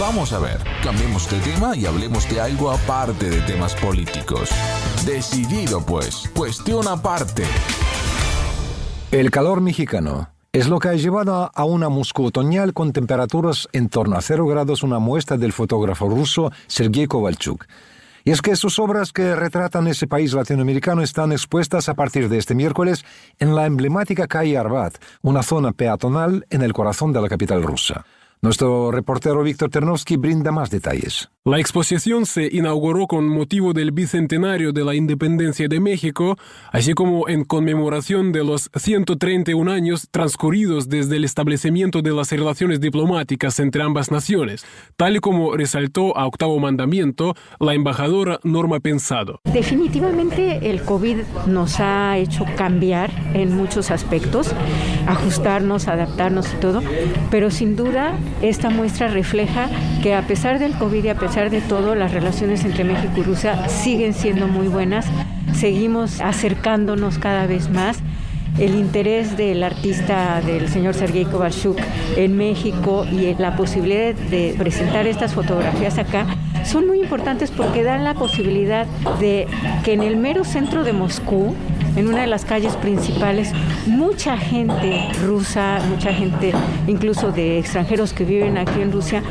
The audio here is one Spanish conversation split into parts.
Vamos a ver, cambiemos de tema y hablemos de algo aparte de temas políticos. Decidido pues, cuestión aparte. El calor mexicano es lo que ha llevado a una Moscú otoñal con temperaturas en torno a cero grados una muestra del fotógrafo ruso Sergei Kovalchuk. Y es que sus obras que retratan ese país latinoamericano están expuestas a partir de este miércoles en la emblemática calle Arbat, una zona peatonal en el corazón de la capital rusa. Nuestro reportero Víctor Ternovsky brinda más detalles. La exposición se inauguró con motivo del bicentenario de la independencia de México, así como en conmemoración de los 131 años transcurridos desde el establecimiento de las relaciones diplomáticas entre ambas naciones, tal y como resaltó a octavo mandamiento la embajadora Norma Pensado. Definitivamente el COVID nos ha hecho cambiar en muchos aspectos, ajustarnos, adaptarnos y todo, pero sin duda esta muestra refleja que a pesar del COVID y a pesar de todo, las relaciones entre México y Rusia siguen siendo muy buenas, seguimos acercándonos cada vez más. El interés del artista del señor Sergei Kovalchuk en México y la posibilidad de presentar estas fotografías acá son muy importantes porque dan la posibilidad de que en el mero centro de Moscú en una de las calles principales, mucha gente rusa, mucha gente incluso de extranjeros que viven aquí en Rusia,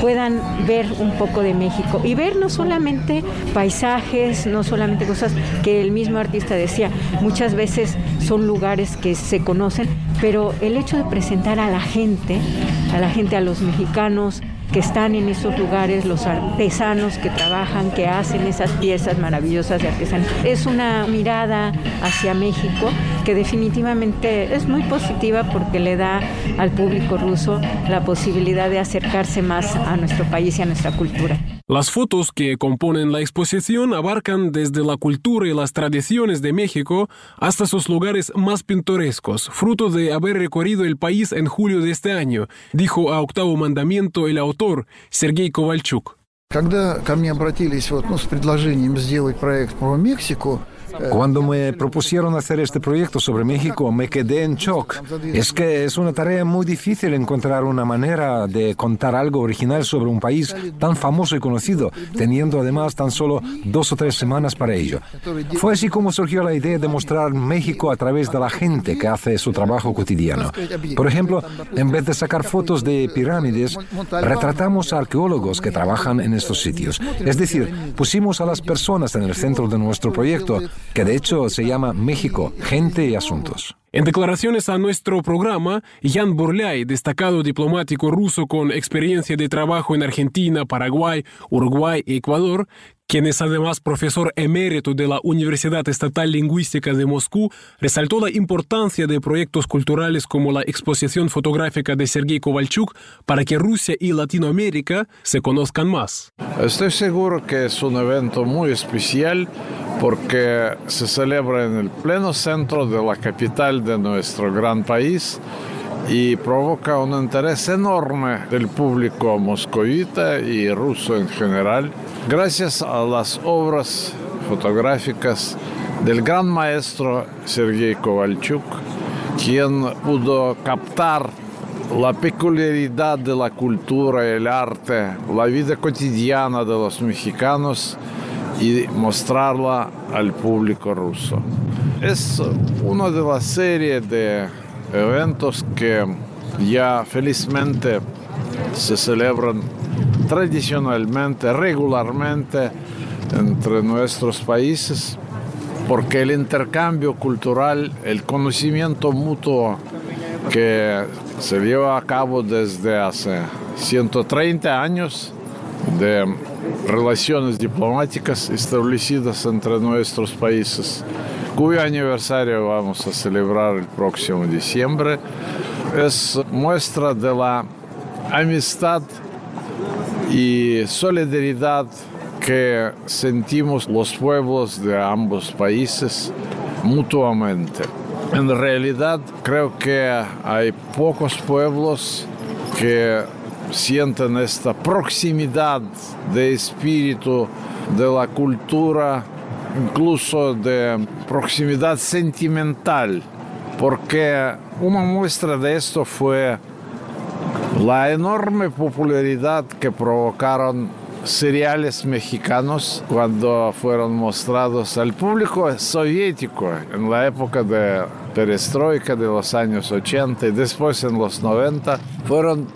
puedan ver un poco de México y ver no solamente paisajes, no solamente cosas que el mismo artista decía, muchas veces son lugares que se conocen, pero el hecho de presentar a la gente, a la gente, a los mexicanos, que están en esos lugares, los artesanos que trabajan, que hacen esas piezas maravillosas de artesanía. Es una mirada hacia México que definitivamente es muy positiva porque le da al público ruso la posibilidad de acercarse más a nuestro país y a nuestra cultura. Las fotos que componen la exposición abarcan desde la cultura y las tradiciones de México hasta sus lugares más pintorescos, fruto de haber recorrido el país en julio de este año, dijo a octavo mandamiento el autor Sergei Kovalchuk. Когда ко мне обратились вот, ну, с предложением сделать проект про Мексику, cuando me propusieron hacer este proyecto sobre México, me quedé en shock. Es que es una tarea muy difícil encontrar una manera de contar algo original sobre un país tan famoso y conocido, teniendo además tan solo dos o tres semanas para ello. Fue así como surgió la idea de mostrar México a través de la gente que hace su trabajo cotidiano. Por ejemplo, en vez de sacar fotos de pirámides, retratamos a arqueólogos que trabajan en estos sitios. Es decir, pusimos a las personas en el centro de nuestro proyecto que de hecho se llama México, Gente y Asuntos. En declaraciones a nuestro programa, Jan Burlay, destacado diplomático ruso con experiencia de trabajo en Argentina, Paraguay, Uruguay y Ecuador, quien es además profesor emérito de la Universidad Estatal Lingüística de Moscú, resaltó la importancia de proyectos culturales como la exposición fotográfica de Sergei Kovalchuk para que Rusia y Latinoamérica se conozcan más. Estoy seguro que es un evento muy especial porque se celebra en el pleno centro de la capital de nuestro gran país y provoca un interés enorme del público moscovita y ruso en general, gracias a las obras fotográficas del gran maestro Sergei Kovalchuk, quien pudo captar la peculiaridad de la cultura el arte, la vida cotidiana de los mexicanos y mostrarla al público ruso. Es una de las series de eventos que ya felizmente se celebran tradicionalmente, regularmente entre nuestros países, porque el intercambio cultural, el conocimiento mutuo que se lleva a cabo desde hace 130 años de relaciones diplomáticas establecidas entre nuestros países, cuyo aniversario vamos a celebrar el próximo diciembre, es muestra de la amistad y solidaridad que sentimos los pueblos de ambos países mutuamente. En realidad creo que hay pocos pueblos que sienten esta proximidad de espíritu, de la cultura, incluso de proximidad sentimental, porque una muestra de esto fue La enorme popularidad que provocaron seriales mexicanos cuando fueron mostrados al público soviético en la época de perestroika de los años 80 y después en los 90 fueron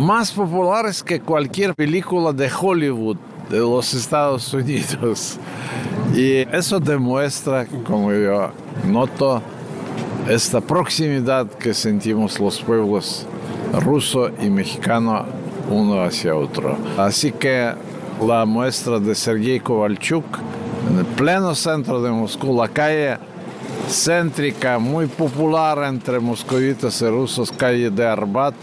más populares que cualquier película de Hollywood de los Estados Unidos. Y eso demuestra, como yo noto, esta proximidad que sentimos los pueblos ruso y mexicano uno hacia otro. Así que la muestra de Sergei Kovalchuk en el pleno centro de Moscú, la calle céntrica, muy popular entre moscovitas y rusos, calle de Arbat,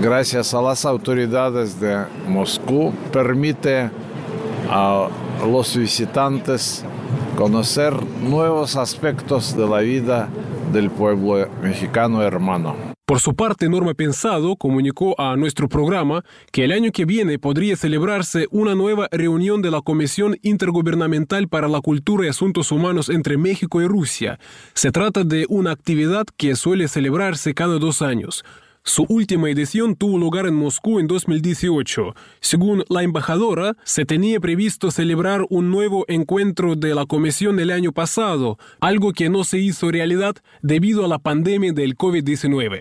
gracias a las autoridades de Moscú, permite a los visitantes conocer nuevos aspectos de la vida del pueblo mexicano hermano. Por su parte, Norma Pensado comunicó a nuestro programa que el año que viene podría celebrarse una nueva reunión de la Comisión Intergubernamental para la Cultura y Asuntos Humanos entre México y Rusia. Se trata de una actividad que suele celebrarse cada dos años. Su última edición tuvo lugar en Moscú en 2018. Según la embajadora, se tenía previsto celebrar un nuevo encuentro de la comisión el año pasado, algo que no se hizo realidad debido a la pandemia del COVID-19.